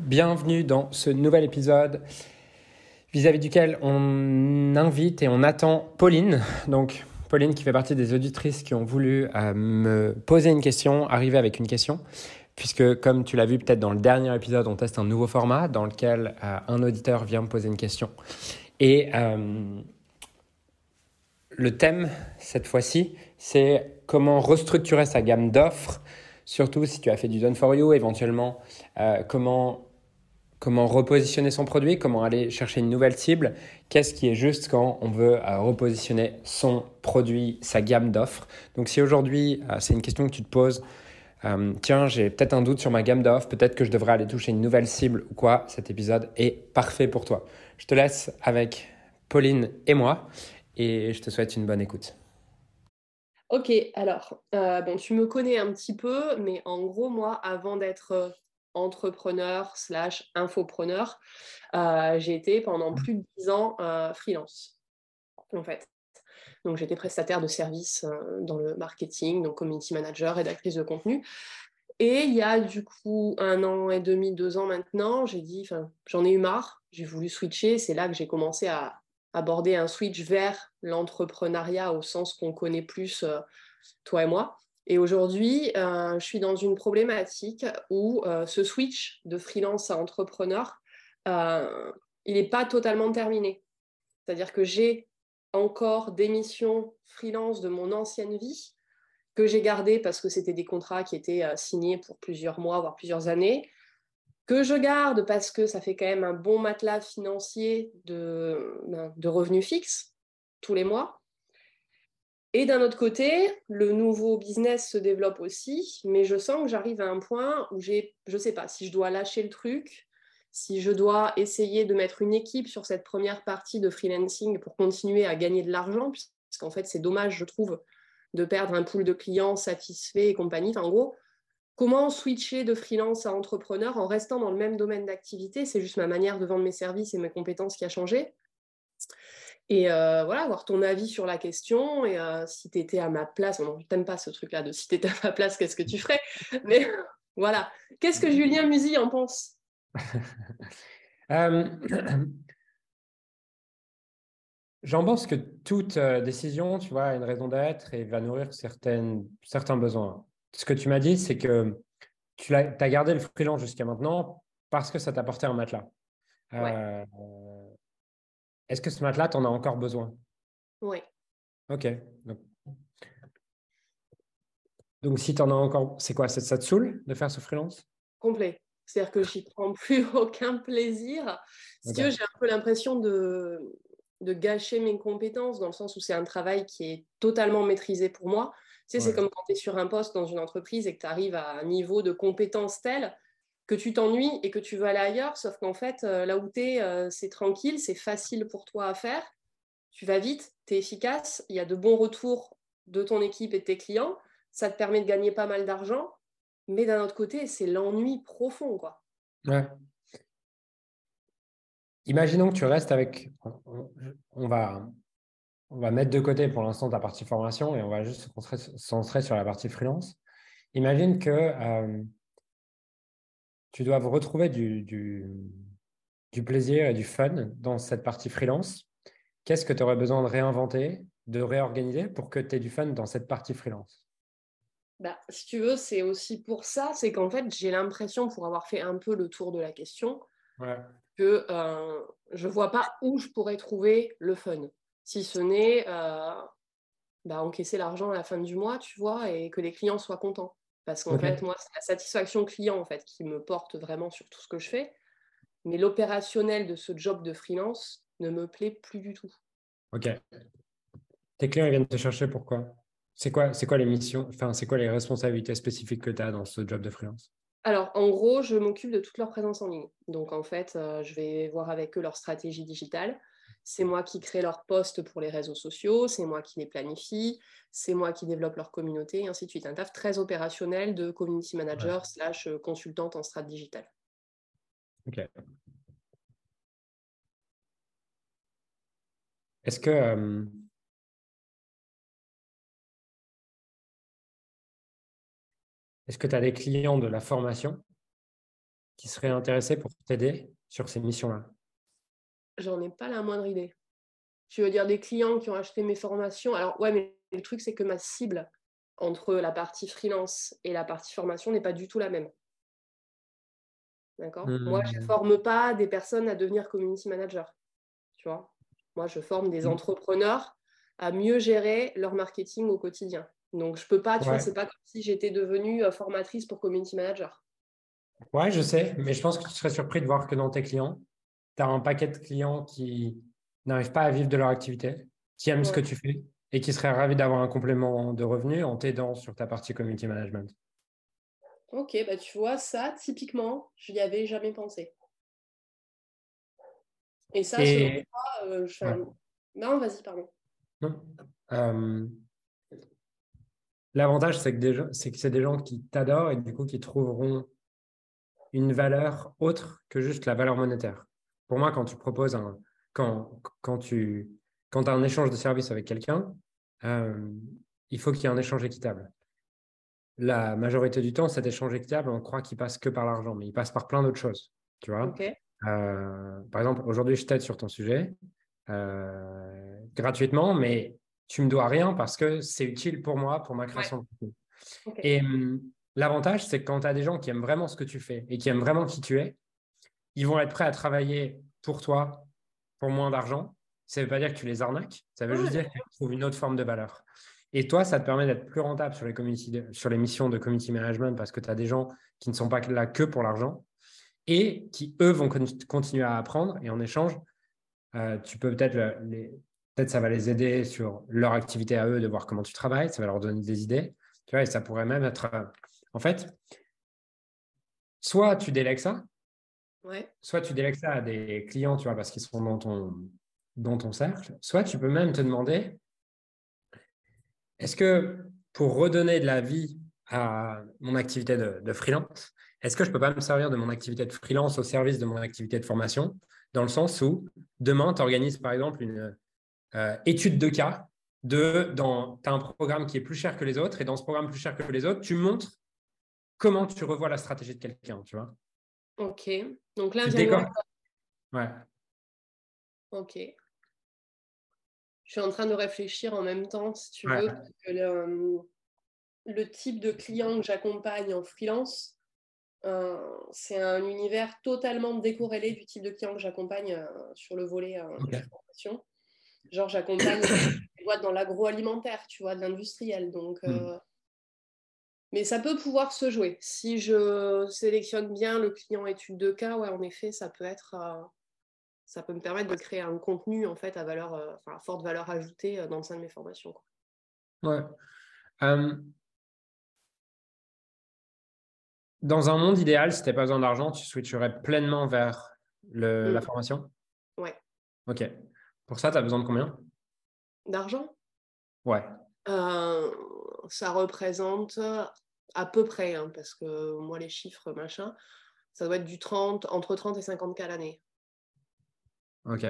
bienvenue dans ce nouvel épisode vis-à-vis duquel on invite et on attend Pauline. Donc Pauline qui fait partie des auditrices qui ont voulu euh, me poser une question, arriver avec une question, puisque comme tu l'as vu peut-être dans le dernier épisode, on teste un nouveau format dans lequel euh, un auditeur vient me poser une question. Et euh, le thème cette fois-ci, c'est comment restructurer sa gamme d'offres Surtout si tu as fait du done for you, éventuellement, comment, comment repositionner son produit, comment aller chercher une nouvelle cible, qu'est-ce qui est juste quand on veut euh, repositionner son produit, sa gamme d'offres. Donc si aujourd'hui, euh, c'est une question que tu te poses, tiens, j'ai peut-être un doute sur ma gamme d'offres, peut-être que je devrais aller toucher une nouvelle cible ou quoi, cet épisode est parfait pour toi. Je te laisse avec Pauline et moi et je te souhaite une bonne écoute. Ok, alors, euh, bon, tu me connais un petit peu, mais en gros, moi, avant d'être euh, entrepreneur slash infopreneur, euh, j'ai été pendant plus de 10 ans freelance, en fait. Donc, j'étais prestataire de services dans le marketing, donc community manager, rédactrice de contenu. Et il y a du coup un an et demi, deux ans maintenant, j'ai dit, j'en ai eu marre, j'ai voulu switcher. C'est là que j'ai commencé à aborder un switch vers l'entrepreneuriat au sens qu'on connaît plus, euh, toi et moi. Et aujourd'hui, euh, je suis dans une problématique où euh, ce switch de freelance à entrepreneur, il n'est pas totalement terminé. C'est-à-dire que j'ai encore des missions freelance de mon ancienne vie que j'ai gardées parce que c'était des contrats qui étaient signés pour plusieurs mois, voire plusieurs années, que je garde parce que ça fait quand même un bon matelas financier de, ben, de revenus fixes tous les mois. Et d'un autre côté, le nouveau business se développe aussi, mais je sens que j'arrive à un point où j'ai, je ne sais pas, si je dois lâcher le truc, si je dois essayer de mettre une équipe sur cette première partie de freelancing pour continuer à gagner de l'argent, puisqu'en fait c'est dommage, je trouve, de perdre un pool de clients satisfaits et compagnie. en gros, Comment switcher de freelance à entrepreneur en restant dans le même domaine d'activité? C'est juste ma manière de vendre mes services et mes compétences qui a changé. Et euh, voilà, avoir ton avis sur la question. Et euh, si tu étais à ma place, non, je t'aime pas ce truc-là de si tu étais à ma place, qu'est-ce que tu ferais? Mais voilà. Qu'est-ce que Julien Musy en pense? Euh, J'en pense que toute décision, tu vois, a une raison d'être et va nourrir certaines, certains besoins ce que tu m'as dit, c'est que tu as, gardé le freelance jusqu'à maintenant parce que ça t'apportait un matelas. Euh, est-ce que ce matelas, tu en as encore besoin? Oui. Ok. Donc, si tu en as encore, c'est quoi? Ça, te saoule de faire ce freelance? Complet. C'est-à-dire que j'y prends plus aucun plaisir. Parce que j'ai un peu l'impression de, de gâcher mes compétences dans le sens où c'est un travail qui est totalement maîtrisé pour moi c'est comme quand tu es sur un poste dans une entreprise et que tu arrives à un niveau de compétence tel que tu t'ennuies et que tu veux aller ailleurs, sauf qu'en fait, euh, là où tu es, euh, c'est tranquille, c'est facile pour toi à faire. Tu vas vite, tu es efficace, il y a de bons retours de ton équipe et de tes clients, ça te permet de gagner pas mal d'argent, mais d'un autre côté, c'est l'ennui profond. Quoi. Imaginons que tu restes avec. On va, va mettre de côté pour l'instant ta partie formation et on va juste se concentrer sur la partie freelance. Imagine que euh, tu dois retrouver du, du, plaisir et du fun dans cette partie freelance. Qu'est-ce que tu aurais besoin de réinventer, de réorganiser pour que tu aies du fun dans cette partie freelance? Bah, si tu veux, c'est aussi pour ça, c'est qu'en fait, j'ai l'impression, pour avoir fait un peu le tour de la question, que euh, je ne vois pas où je pourrais trouver le fun si ce n'est euh, bah, encaisser l'argent à la fin du mois, tu vois, et que les clients soient contents. Parce qu'en fait, moi, c'est la satisfaction client en fait qui me porte vraiment sur tout ce que je fais. Mais l'opérationnel de ce job de freelance ne me plaît plus du tout. Ok. Tes clients viennent te chercher pourquoi C'est quoi, quoi les missions, enfin, c'est quoi les responsabilités spécifiques que tu as dans ce job de freelance? Alors, en gros, je m'occupe de toute leur présence en ligne. Donc, en fait, euh, je vais voir avec eux leur stratégie digitale. C'est moi qui crée leurs posts pour les réseaux sociaux, c'est moi qui les planifie, c'est moi qui développe leur communauté, et ainsi de suite. Un taf très opérationnel de community manager slash euh, consultante en strat digital. Ok. Est-ce que euh, est-ce que tu as des clients de la formation qui seraient intéressés pour t'aider sur ces missions-là? J'en ai pas la moindre idée. Tu veux dire des clients qui ont acheté mes formations Alors, ouais, mais le truc, c'est que ma cible entre la partie freelance et la partie formation n'est pas du tout la même. D'accord? Moi, je ne mmh. forme pas des personnes à devenir community manager. Tu vois? Moi, je forme des mmh. entrepreneurs à mieux gérer leur marketing au quotidien. Donc, je peux pas, tu vois, c'est pas comme si j'étais devenue euh, formatrice pour community manager. Ouais, je sais, mais je pense que tu serais surpris de voir que dans tes clients, tu as un paquet de clients qui n'arrivent pas à vivre de leur activité, qui aiment ce que tu fais et qui seraient ravis d'avoir un complément de revenus en t'aidant sur ta partie community management. Ok, bah tu vois, ça, typiquement, je n'y avais jamais pensé. Et ça, selon moi, euh, je Non, vas-y, pardon. Non. Euh, l'avantage, c'est que c'est que c'est des gens qui t'adorent et du coup qui trouveront une valeur autre que juste la valeur monétaire. Pour moi, quand tu proposes un, quand, quand tu quand as un échange de services avec quelqu'un, euh, il faut qu'il y ait un échange équitable la majorité du temps, cet échange équitable, on croit qu'il passe que par l'argent, mais il passe par plein d'autres choses. Tu vois euh, Par exemple, aujourd'hui, je t'aide sur ton sujet euh, gratuitement, mais tu me dois rien parce que c'est utile pour moi, pour ma création de contenu. Et hum, l'avantage, c'est que quand tu as des gens qui aiment vraiment ce que tu fais et qui aiment vraiment qui tu es, ils vont être prêts à travailler pour toi pour moins d'argent. Ça ne veut pas dire que tu les arnaques, ça veut juste dire que tu trouves une autre forme de valeur. Et toi, ça te permet d'être plus rentable sur les, sur les missions de community management parce que tu as des gens qui ne sont pas là que pour l'argent et qui, eux, vont continuer à apprendre. Et en échange, euh, tu peux peut-être les, peut-être ça va les aider sur leur activité à eux, de voir comment tu travailles, ça va leur donner des idées. Tu vois, et ça pourrait même être. Euh, en fait, soit tu délègues ça, soit tu délègues ça à des clients, tu vois, parce qu'ils sont dans ton, cercle, soit tu peux même te demander est-ce que pour redonner de la vie à mon activité de, freelance, est-ce que je ne peux pas me servir de mon activité de freelance au service de mon activité de formation? Dans le sens où demain, tu organises par exemple une euh, étude de cas de tu as un programme qui est plus cher que les autres et dans ce programme plus cher que les autres, tu montres comment tu revois la stratégie de quelqu'un, tu vois? Ok. Donc là, Ouais. Ok je suis en train de réfléchir en même temps, si tu veux, le, type de client que j'accompagne en freelance, euh, c'est un univers totalement décorrélé du type de client que j'accompagne euh, sur le volet euh, de formation. Genre, j'accompagne dans l'agroalimentaire, tu vois, de l'industriel. Donc, hmm. Mais ça peut pouvoir se jouer. Si je sélectionne bien le client étude de cas, ouais, en effet, ça peut être ça peut me permettre de créer un contenu en fait à valeur, euh, enfin, forte valeur ajoutée euh, dans le sein de mes formations. Ouais. Dans un monde idéal, si tu n'as pas besoin d'argent, tu switcherais pleinement vers le, la mmh. formation? Ouais. Ok. Pour ça, tu as besoin de combien? D'argent? Ouais. Euh, ça représente à peu près, hein, parce que moi, les chiffres, machin, ça doit être du 30, entre 30 et 50 k l'année. Ok.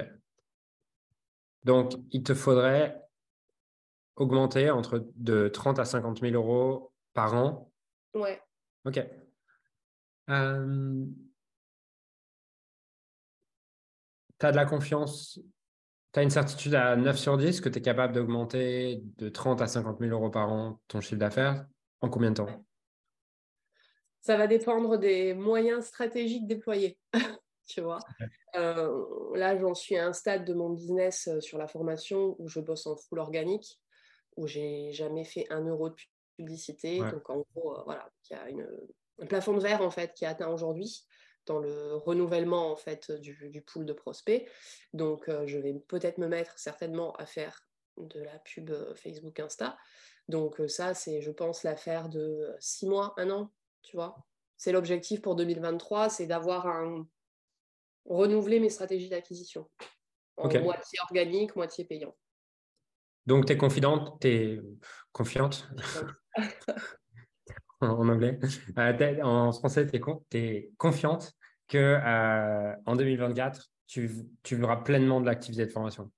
Donc, il te faudrait augmenter entre de 30 à 50 000 euros par an. Ouais. Ok. Euh, tu as de la confiance, tu as une certitude à 9 sur 10 que tu es capable d'augmenter de 30 à 50 000 euros par an ton chiffre d'affaires en combien de temps? Ça va dépendre des moyens stratégiques déployés. tu vois. Euh, là, j'en suis à un stade de mon business euh, sur la formation où je bosse en full organique, où j'ai jamais fait un euro de publicité. Donc, en gros, euh, voilà, il y a une, un plafond de verre, en fait, qui est atteint aujourd'hui dans le renouvellement, en fait, du, du pool de prospects. Donc, je vais peut-être me mettre certainement à faire de la pub Facebook Insta. Donc, ça, c'est, je pense, l'affaire de six mois, un an, tu vois. C'est l'objectif pour 2023, c'est d'avoir un, renouveler mes stratégies d'acquisition. Moitié organique, moitié payant. Donc, tu es confidente, tu es confiante en anglais. Euh, en français, tu es, confiante que euh, en 2024, tu, tu vivras pleinement de l'activité de formation.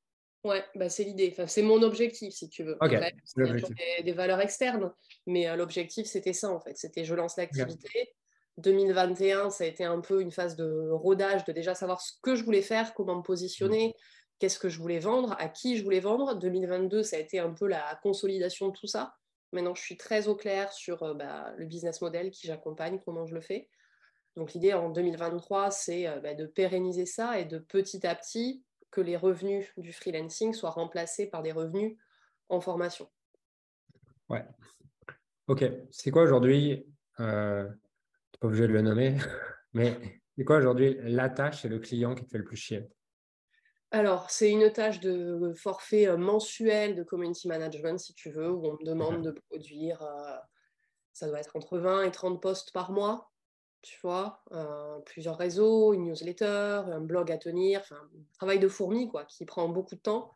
Ouais, bah c'est l'idée. Enfin, c'est mon objectif, si tu veux. Ok. des, des, valeurs externes, mais euh, l'objectif, c'était ça, en fait. C'était je lance l'activité, 2021, ça a été un peu une phase de rodage, de déjà savoir ce que je voulais faire, comment me positionner, qu'est-ce que je voulais vendre, à qui je voulais vendre. 2022, ça a été un peu la consolidation de tout ça. Maintenant, je suis très au clair sur euh, bah, le business model qui j'accompagne, comment je le fais. Donc l'idée en 2023, c'est euh, bah, de pérenniser ça et de petit à petit que les revenus du freelancing soient remplacés par des revenus en formation. Ouais. Ok. C'est quoi aujourd'hui euh, Tu pas obligé de le nommer, mais c'est quoi aujourd'hui la tâche et le client qui te fait le plus chier? Alors, c'est une tâche de forfait euh, mensuel de community management, si tu veux, où on me demande de produire, euh, ça doit être entre 20 et 30 posts par mois, tu vois, euh, plusieurs réseaux, une newsletter, un blog à tenir, enfin, un travail de fourmi, quoi, qui prend beaucoup de temps.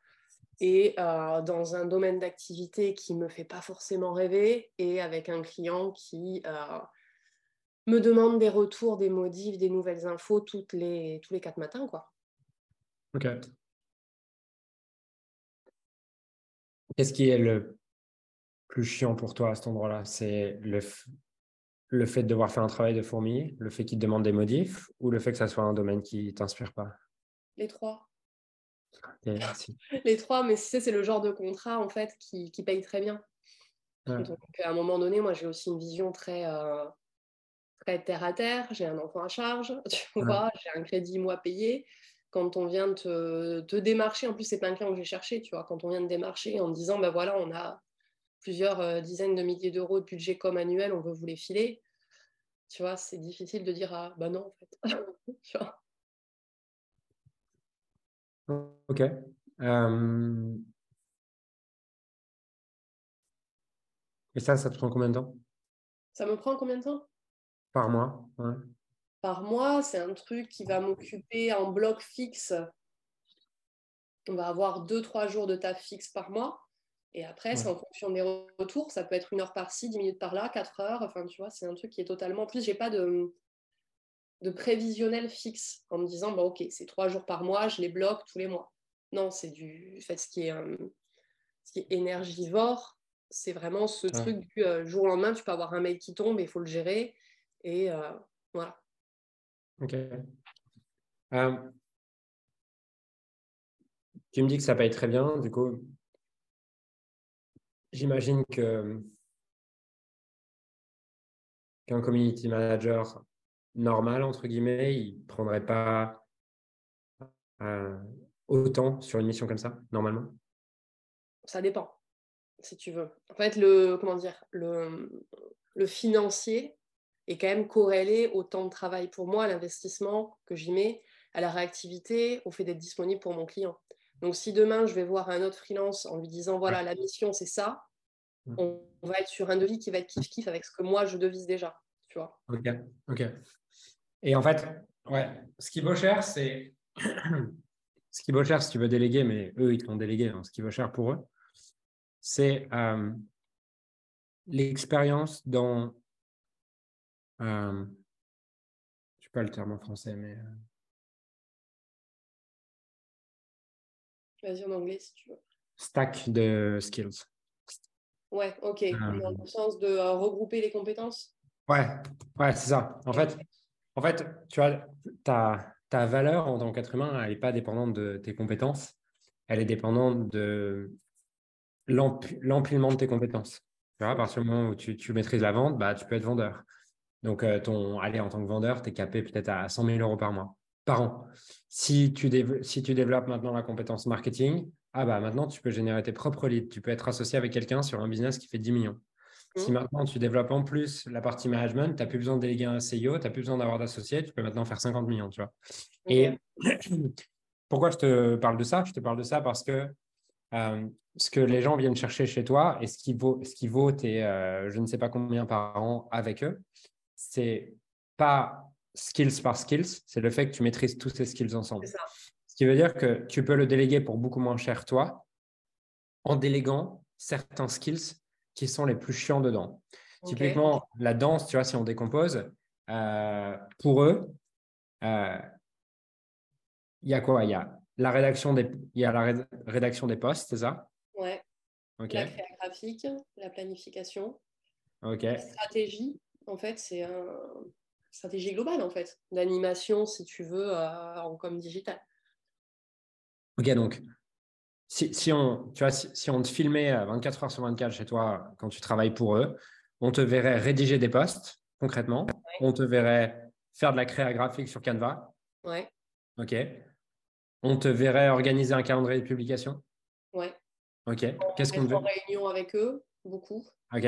Et dans un domaine d'activité qui ne me fait pas forcément rêver, et avec un client qui me demande des retours, des modifs, des nouvelles infos toutes les, tous les quatre matins, quoi. Ok. Qu'est-ce qui est le plus chiant pour toi à cet endroit-là? C'est le, le fait de devoir faire un travail de fourmi, le fait qu'il te demande des modifs ou le fait que ça soit un domaine qui t'inspire pas? Les trois. Les trois, mais c'est le genre de contrat en fait qui, qui paye très bien. Donc à un moment donné, moi j'ai aussi une vision très, euh, très terre à terre. J'ai un enfant à charge, tu vois, j'ai un crédit moi payé quand on vient te, te démarcher, en plus, c'est pas un client que j'ai cherché, tu vois, quand on vient de démarcher en disant, ben voilà, on a plusieurs euh, dizaines de milliers d'euros de budget comme annuel, on veut vous les filer, tu vois, c'est difficile de dire, ah, bah non, en fait. Ok. Euh, et ça, ça te prend combien de temps? Ça me prend combien de temps? Par mois par mois. C'est un truc qui va m'occuper en bloc fixe. On va avoir 2-3 jours de taf fixe par mois. Et après, c'est en fonction des retours. Ça peut être une heure par-ci, 10 minutes par-là, 4 heures. Enfin, tu vois, c'est un truc qui est totalement. En plus, j'ai pas de, de prévisionnel fixe en me disant, bon, ok, c'est 3 jours par mois, je les bloque tous les mois. Non, c'est du. fait, ce qui est, euh, ce qui est énergivore, c'est vraiment ce truc du euh, jour au lendemain, tu peux avoir un mail qui tombe et il faut le gérer. Et euh, voilà. Ok. Euh, tu me dis que ça paye très bien, du coup, j'imagine que qu'un community manager normal, entre guillemets, il ne prendrait pas euh, autant sur une mission comme ça, normalement? Ça dépend, si tu veux. En fait, le, comment dire, le, le financier, est quand même corrélé au temps de travail pour moi, à l'investissement que j'y mets, à la réactivité, au fait d'être disponible pour mon client. Donc si demain je vais voir un autre freelance en lui disant voilà la mission c'est ça, mm. on va être sur un devis qui va être kiff kiff avec ce que moi je devise déjà, tu vois. Ok, ok. Et en fait, ouais, ce qui vaut cher c'est ce qui vaut cher si tu veux déléguer, mais eux ils t'ont délégué, hein. ce qui vaut cher pour eux, c'est euh, l'expérience dans euh, je sais pas le terme en français, mais. Euh Vas-y en anglais si tu veux. Stack de skills. Ouais, ok. Dans le sens de euh, regrouper les compétences? Ouais, ouais, c'est ça. En fait, en fait, tu vois, ta, ta valeur en tant qu'être humain, elle n'est pas dépendante de tes compétences, elle est dépendante de l'empilement de tes compétences. Tu vois, à partir du moment où tu, tu maîtrises la vente, bah, tu peux être vendeur. Donc, euh, ton, allez, en tant que vendeur, tu es capé peut-être à 100 000 euros par mois, par an. Si tu, si tu développes maintenant la compétence marketing, ah bah maintenant, tu peux générer tes propres leads. Tu peux être associé avec quelqu'un sur un business qui fait 10 millions. Si mmh. maintenant tu développes en plus la partie management, tu n'as plus besoin de déléguer un CEO, tu n'as plus besoin d'avoir d'associés, tu peux maintenant faire 50 millions, tu vois. Et pourquoi je te parle de ça? Je te parle de ça parce que euh, ce que les gens viennent chercher chez toi et ce qui vaut, ce qui vaut tes euh, je ne sais pas combien par an avec eux, c'est pas skills par skills, c'est le fait que tu maîtrises tous ces skills ensemble. Ce qui veut dire que tu peux le déléguer pour beaucoup moins cher toi, en déléguant certains skills qui sont les plus chiants dedans. Typiquement, la danse, tu vois, si on décompose, euh, pour eux, euh, il y a quoi? Il y a la rédaction des, il y a la rédaction des postes, c'est ça? Ouais. La création graphique, la planification, la stratégie, en fait, c'est un. stratégie globale, en fait, d'animation, si tu veux, en com digital. Ok, donc, si, on, tu vois, si, on te filmait 24 heures sur 24 chez toi quand tu travailles pour eux, on te verrait rédiger des posts, concrètement. On te verrait faire de la créa graphique sur Canva. Ouais. Ok. On te verrait organiser un calendrier de publication. Ouais. Ok. Qu'est-ce qu'on en réunion avec eux, beaucoup. Ok.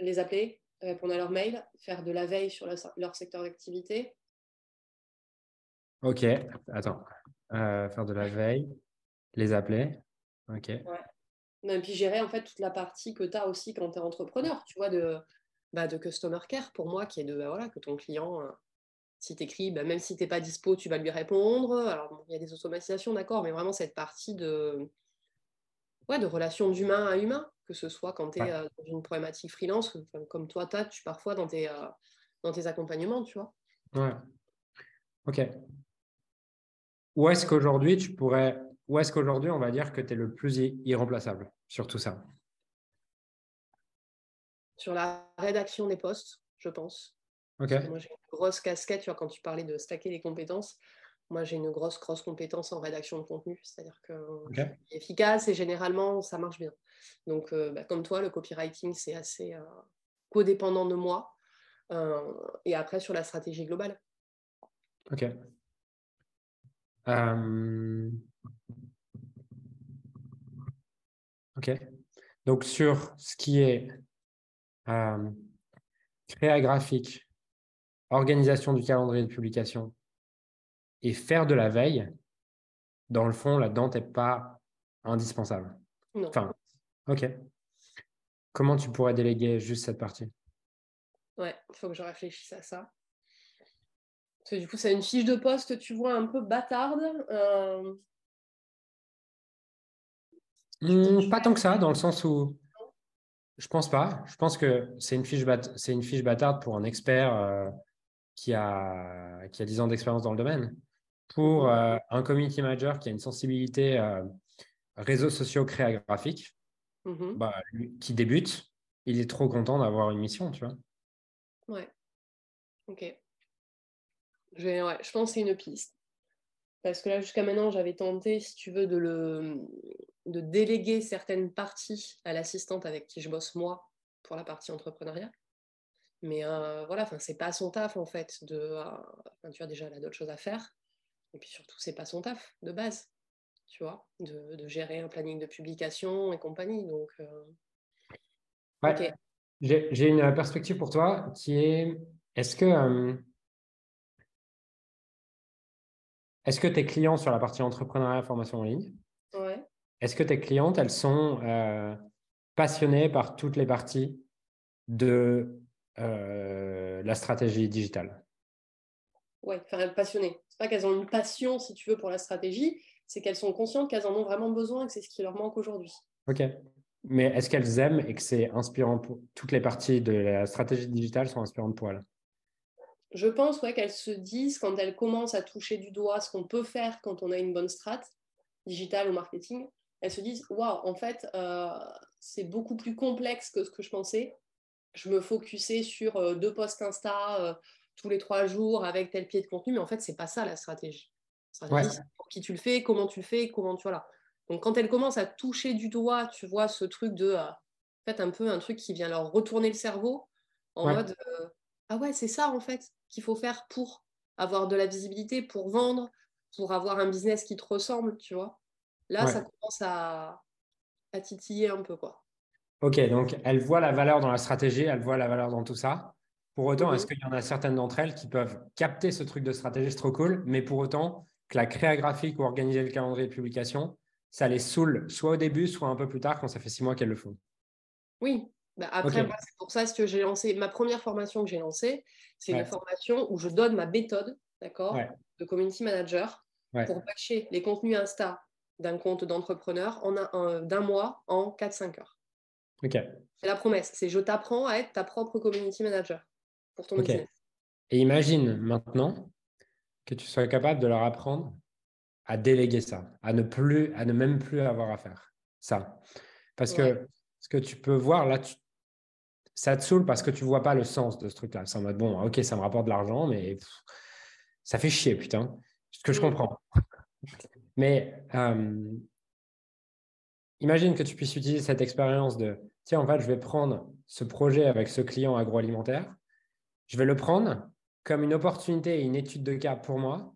Les appeler, répondre à leurs mails, faire de la veille sur leur secteur d'activité. Ok. Attends. Euh, faire de la veille, les appeler. Ok. Ouais. Et puis gérer en fait toute la partie que tu as aussi quand tu es entrepreneur, tu vois, de, bah, de customer care pour moi, qui est de bah, voilà, que ton client, euh, si tu écris, bah, même si tu n'es pas dispo, tu vas lui répondre. Alors, il y a des automatisations, d'accord, mais vraiment cette partie de, ouais, de relation d'humain à humain, que ce soit quand tu es euh, dans une problématique freelance, comme toi, tu parfois dans tes, euh, dans tes accompagnements, tu vois. Ouais. Ok. Où est-ce qu'aujourd'hui, tu pourrais. Où est-ce qu'aujourd'hui, on va dire que tu es le plus irremplaçable sur tout ça? Sur la rédaction des postes, je pense. Ok. Moi, j'ai une grosse casquette, tu vois, quand tu parlais de stacker les compétences. Moi, j'ai une grosse, grosse compétence en rédaction de contenu, c'est-à-dire que je suis efficace et généralement, ça marche bien. Donc, euh, bah, comme toi, le copywriting, c'est assez euh, codépendant de moi. Euh, et après, sur la stratégie globale. Ok. Ok. Donc, sur ce qui est créa graphique, organisation du calendrier de publication et faire de la veille, dans le fond, là-dedans, tu pas indispensable. Non. Enfin, ok. Comment tu pourrais déléguer juste cette partie? Ouais, il faut que je réfléchisse à ça. Parce que du coup, c'est une fiche de poste, tu vois, un peu bâtarde. Euh. Mmh, pas tant que ça, dans le sens où je pense pas. Je pense que c'est une fiche, c'est une fiche bâtarde pour un expert euh, qui a, qui a 10 ans d'expérience dans le domaine. Pour euh, un community manager qui a une sensibilité réseaux sociaux créa graphique, mhm. bah, qui débute, il est trop content d'avoir une mission, tu vois. Ouais. Ok. Je, ouais, je pense que c'est une piste. Parce que là, jusqu'à maintenant, j'avais tenté, si tu veux, de, le, de déléguer certaines parties à l'assistante avec qui je bosse moi pour la partie entrepreneuriat. Mais euh, voilà, enfin, c'est pas son taf en fait. De, euh, tu vois, déjà, elle a d'autres choses à faire. Et puis surtout, c'est pas son taf de base, tu vois, de, gérer un planning de publication et compagnie. Donc, euh, ouais. j'ai une perspective pour toi qui est est-ce que, est-ce que tes clients sur la partie entrepreneuriat formation en ligne, ouais. est-ce que tes clientes, elles sont passionnées par toutes les parties de euh, la stratégie digitale? Oui, enfin, passionnées. C'est pas qu'elles ont une passion, si tu veux, pour la stratégie, c'est qu'elles sont conscientes qu'elles en ont vraiment besoin et que c'est ce qui leur manque aujourd'hui. Ok. Mais est-ce qu'elles aiment et que c'est inspirant pour toutes les parties de la stratégie digitale sont inspirantes pour elles? Je pense ouais, qu'elles se disent, quand elles commencent à toucher du doigt ce qu'on peut faire quand on a une bonne strat, digitale ou marketing, elles se disent Waouh, en fait, euh, c'est beaucoup plus complexe que ce que je pensais je me focusais sur euh, deux posts Insta euh, tous les trois jours avec tel pied de contenu, mais en fait, c'est pas ça la stratégie. stratégie pour qui tu le fais, comment tu le fais, comment tu vois Donc quand elle commence à toucher du doigt, tu vois ce truc de euh, en fait un peu un truc qui vient leur retourner le cerveau en mode ah ouais, c'est ça en fait qu'il faut faire pour avoir de la visibilité, pour vendre, pour avoir un business qui te ressemble, tu vois. Là, ça commence à, à titiller un peu quoi. Ok, donc elle voit la valeur dans la stratégie, elle voit la valeur dans tout ça. Pour autant, est-ce mhm. qu'il y en a certaines d'entre elles qui peuvent capter ce truc de stratégie, c'est trop cool, mais pour autant que la créa graphique ou organiser le calendrier de publication, ça les saoule soit au début, soit un peu plus tard quand ça fait six mois qu'elles le font. Oui, bah, après, c'est pour ça que j'ai lancé ma première formation que j'ai lancée, c'est une formation où je donne ma méthode, d'accord, de community manager pour patcher les contenus Insta d'un compte d'entrepreneur en d'un mois en 4-5 heures. C'est la promesse. C'est je t'apprends à être ta propre community manager pour ton business. Et imagine maintenant que tu sois capable de leur apprendre à déléguer ça, à ne plus, à ne même plus avoir à faire ça. Parce que ce que tu peux voir là, ça te saoule parce que tu vois pas le sens de ce truc-là. C'est en mode, bon, ok, ça me rapporte de l'argent, mais ça fait chier, putain. Ce que je comprends. Mais euh, imagine que tu puisses utiliser cette expérience de, tiens, en fait, je vais prendre ce projet avec ce client agroalimentaire, je vais le prendre comme une opportunité et une étude de cas pour moi,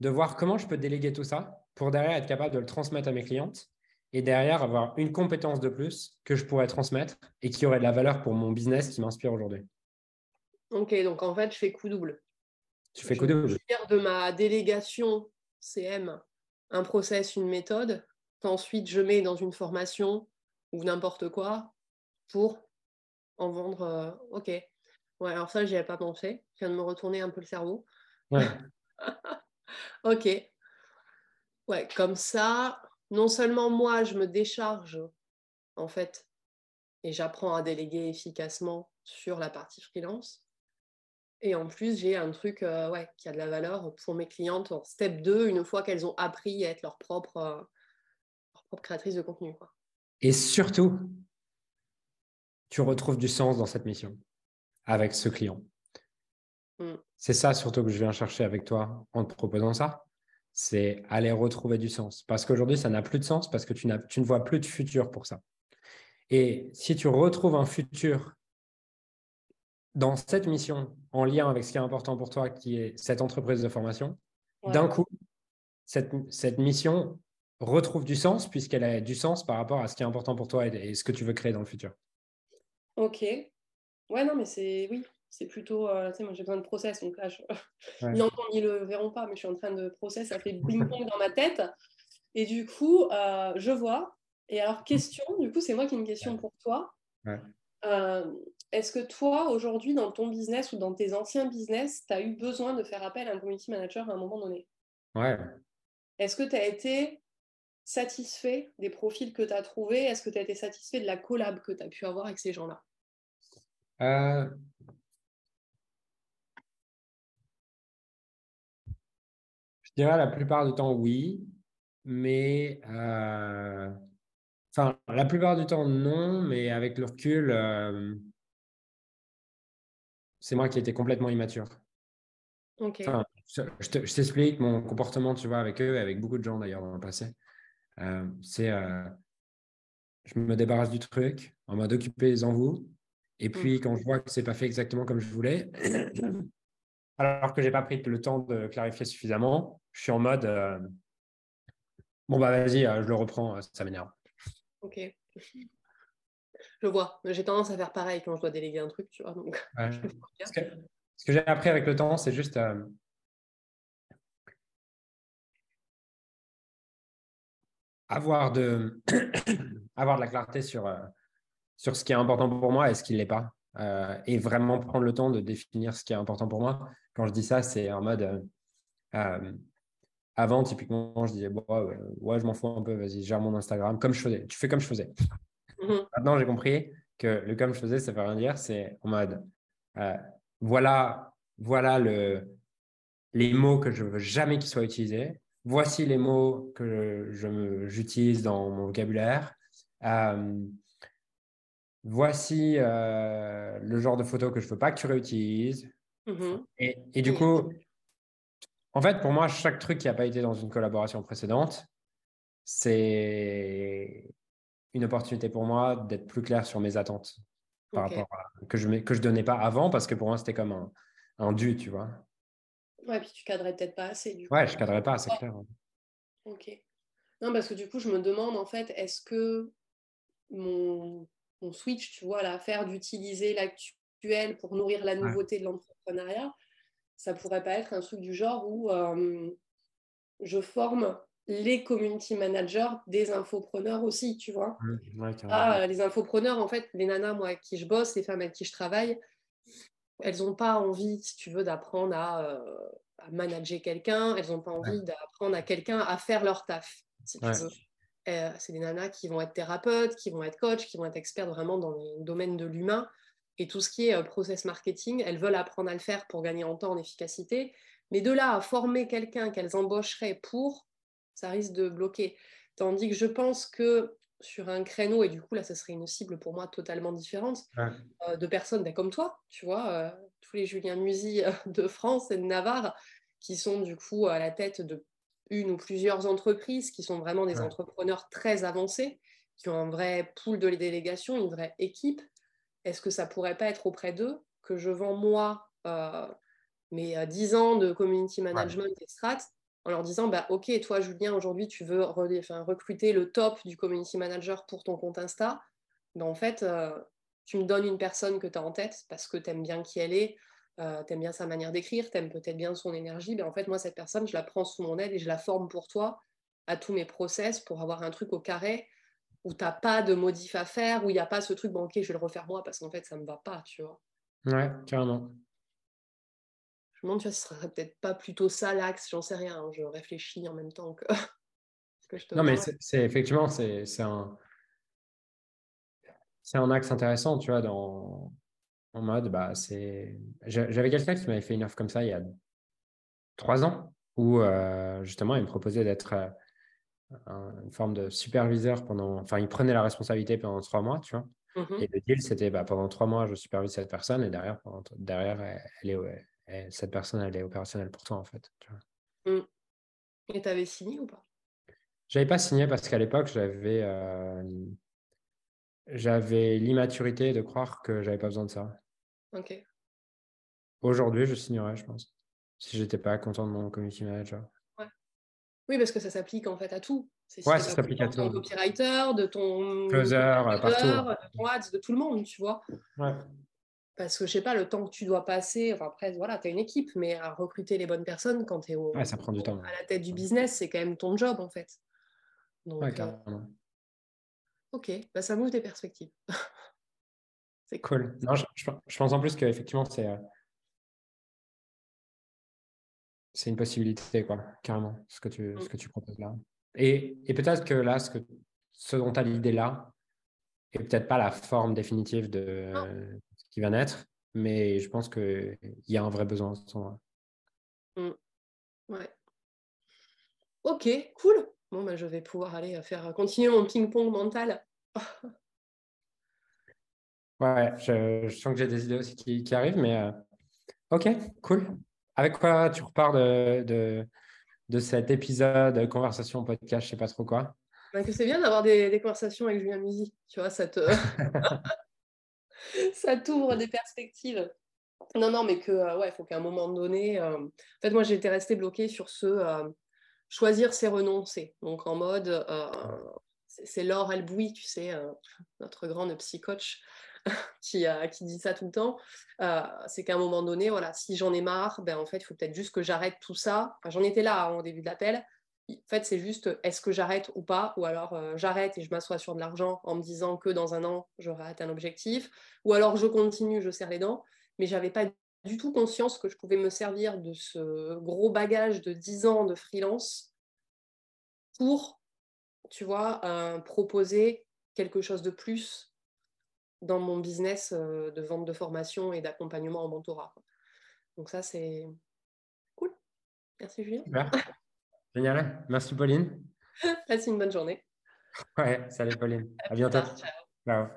de voir comment je peux déléguer tout ça pour derrière être capable de le transmettre à mes clientes et derrière avoir une compétence de plus que je pourrais transmettre et qui aurait de la valeur pour mon business qui m'inspire aujourd'hui. Ok, donc en fait, je fais coup double. Tu fais coup double. Je faire de ma délégation CM un process, une méthode, qu'ensuite je mets dans une formation ou n'importe quoi pour en vendre. Euh, ok. Ouais, alors ça, j'y avais pas pensé. Je viens de me retourner un peu le cerveau. Ouais. ok. Ouais, comme ça, non seulement moi, je me décharge, en fait, et j'apprends à déléguer efficacement sur la partie freelance. Et en plus, j'ai un truc euh, ouais, qui a de la valeur pour mes clientes en step 2, une fois qu'elles ont appris à être leur propre, euh, leur propre créatrice de contenu. Quoi. Et surtout, tu retrouves du sens dans cette mission avec ce client. Mm. C'est ça surtout que je viens chercher avec toi en te proposant ça c'est aller retrouver du sens. Parce qu'aujourd'hui, ça n'a plus de sens parce que tu, tu ne vois plus de futur pour ça. Et si tu retrouves un futur dans cette mission en lien avec ce qui est important pour toi, qui est cette entreprise de formation, d'un coup, cette, cette, mission retrouve du sens puisqu'elle a du sens par rapport à ce qui est important pour toi et, et ce que tu veux créer dans le futur. Ok. Ouais, non, mais c'est oui, c'est plutôt, euh, tu sais, moi j'ai besoin de process, donc là, je... ils le verront pas, mais je suis en train de process, ça fait ping-pong dans ma tête. Et du coup, euh, je vois. Et alors, question, du coup, c'est moi qui ai une question pour toi. Euh, est-ce que toi, aujourd'hui, dans ton business ou dans tes anciens business, tu as eu besoin de faire appel à un community manager à un moment donné? Ouais. Est-ce que tu as été satisfait des profils que tu as trouvés? Est-ce que tu as été satisfait de la collab que tu as pu avoir avec ces gens-là? Je dirais la plupart du temps, oui. Mais. Euh, enfin, la plupart du temps, non. Mais avec le recul, euh, c'est moi qui étais complètement immature. Ok. je t'explique mon comportement, tu vois, avec eux et avec beaucoup de gens d'ailleurs dans le passé. Euh, c'est. je me débarrasse du truc en mode occupé en vous. Et puis, mmh. quand je vois que c'est pas fait exactement comme je voulais, alors que j'ai pas pris le temps de clarifier suffisamment, je suis en mode euh, bon bah vas-y, euh, je le reprends, euh, ça m'énerve. Ok. Je vois. J'ai tendance à faire pareil quand je dois déléguer un truc, tu vois. ce que, j'ai appris avec le temps, c'est juste avoir de avoir de la clarté sur sur ce qui est important pour moi et ce qui ne l'est pas. et vraiment prendre le temps de définir ce qui est important pour moi. Quand je dis ça, c'est en mode avant, typiquement, je disais, bon, ouais, je m'en fous un peu, vas-y, gère mon Instagram, comme je faisais. Tu fais comme je faisais. Mhm. Maintenant, j'ai compris que le comme je faisais, ça ne veut rien dire. C'est en mode, euh, voilà, voilà le, les mots que je veux jamais qu'ils soient utilisés. Voici les mots que j'utilise dans mon vocabulaire. Euh, voici euh, le genre de photos que je ne veux pas que tu réutilises. Mhm. Et, et, du coup, en fait, pour moi, chaque truc qui n'a pas été dans une collaboration précédente, c'est une opportunité pour moi d'être plus clair sur mes attentes par rapport à, que je ne que je donnais pas avant parce que pour moi, c'était comme un, un dû, tu vois. Ouais, puis tu cadrais peut-être pas assez. Du coup. Ouais, je cadrais pas assez clair. Ok. Non, parce que du coup, je me demande en fait, est-ce que mon, mon, switch, tu vois, l'affaire d'utiliser l'actuel pour nourrir la nouveauté de l'entrepreneuriat, ça pourrait pas être un truc du genre où euh, je forme les community managers des infopreneurs aussi, tu vois. Ah, les infopreneurs, en fait, les nanas, moi, avec qui je bosse, les femmes avec qui je travaille, elles n'ont pas envie, si tu veux, d'apprendre à, euh, manager quelqu'un, elles n'ont pas envie d'apprendre à quelqu'un à faire leur taf, si tu veux. Euh, c'est des nanas qui vont être thérapeutes, qui vont être coachs, qui vont être experts vraiment dans le domaine de l'humain et tout ce qui est euh, process marketing, elles veulent apprendre à le faire pour gagner en temps, en efficacité. Mais de là à former quelqu'un qu'elles embaucheraient pour, ça risque de bloquer. Tandis que je pense que sur un créneau, et du coup, là, ça serait une cible pour moi totalement différente, euh, de personnes ben, comme toi, tu vois, euh, tous les Julien Musy de France et de Navarre, qui sont du coup à la tête de une ou plusieurs entreprises, qui sont vraiment des entrepreneurs très avancés, qui ont un vrai pool de délégation, une vraie équipe. Est-ce que ça pourrait pas être auprès d'eux que je vends moi euh, mes 10 ans de community management et strat en leur disant bah, Ok, toi, Julien, aujourd'hui, tu veux recruter le top du community manager pour ton compte Insta? Ben, en fait, euh, tu me donnes une personne que tu as en tête parce que tu aimes bien qui elle est, euh, tu aimes bien sa manière d'écrire, tu aimes peut-être bien son énergie. Ben, en fait, moi, cette personne, je la prends sous mon aile et je la forme pour toi à tous mes process pour avoir un truc au carré où tu n'as pas de modif à faire, où il n'y a pas ce truc, bon, ok, je vais le refaire moi parce qu'en fait, ça ne me va pas, tu vois. Ouais, carrément me demande, tu vois, ce serait peut-être pas plutôt ça l'axe, j'en sais rien, hein, je réfléchis en même temps que, je te Non, mais c'est effectivement, c'est un, c'est un axe intéressant, tu vois, dans, en mode, bah, c'est. J'avais quelqu'un qui m'avait fait une offre comme ça il y a trois ans, où euh, justement, il me proposait d'être euh, une forme de superviseur pendant. Enfin, il prenait la responsabilité pendant trois mois, tu vois. Mmh et le deal, c'était bah, pendant trois mois, je supervise cette personne et derrière, pendant, derrière elle, est, cette personne, elle est opérationnelle pour toi, en fait. Tu vois. Mmh. Et tu avais signé ou pas? J'avais pas signé parce qu'à l'époque, j'avais euh, j'avais l'immaturité de croire que j'avais pas besoin de ça. Ok. Aujourd'hui, je signerais, je pense, si j'étais pas content de mon community manager. Ouais. Oui, parce que ça s'applique en fait à tout. ouais, ça s'applique à tout. De ton copywriter, de ton closer, partout. de ton ads, de tout le monde, tu vois. Ouais. Parce que je sais pas, le temps que tu dois passer, enfin après, voilà, tu as une équipe, mais à recruter les bonnes personnes quand tu es au, ça prend du temps. à la tête du business, c'est quand même ton job en fait. Donc, ouais, euh, ok, bah, ça m'ouvre des perspectives. c'est cool. Non, je, je, pense en plus qu'effectivement, c'est euh, c'est une possibilité, quoi, carrément, ce que tu, ce mm. que tu proposes là. Et, et peut-être que là, ce, que, ce dont tu as l'idée là, est peut-être pas la forme définitive de, qui va naître, mais je pense qu'il y a un vrai besoin ce mmh. Ouais. Ok, cool. Bon, bah, je vais pouvoir aller faire continuer mon ping-pong mental. ouais, je, sens que j'ai des idées aussi qui, arrivent, mais euh, ok, cool. Avec quoi tu repars de, de, de cet épisode conversation podcast, je sais pas trop quoi? Bah, Que c'est bien d'avoir des, des, conversations avec Julien Musi, tu vois, ça te. ça t'ouvre des perspectives. Non, non, mais que, euh, ouais, il faut qu'à un moment donné. Euh, en fait, moi, j'étais restée bloquée sur ce choisir, c'est renoncer. Donc, en mode, c'est Laure Albouy, tu sais, notre grande psy-coach qui, qui dit ça tout le temps. c'est qu'à un moment donné, voilà, si j'en ai marre, ben, en fait, il faut peut-être juste que j'arrête tout ça. j'en étais là hein, au début de l'appel en fait, c'est juste est-ce que j'arrête ou pas, ou alors euh, j'arrête et je m'assois sur de l'argent en me disant que dans un an, j'aurai atteint l'objectif, ou alors je continue, je serre les dents, mais j'avais pas du tout conscience que je pouvais me servir de ce gros bagage de 10 ans de freelance pour, tu vois, euh, proposer quelque chose de plus dans mon business euh, de vente de formation et d'accompagnement en mentorat. Donc ça, c'est cool. Merci Julien. Génial. Merci, Pauline. Passe une bonne journée. Ouais, salut, Pauline. À, bientôt. ciao.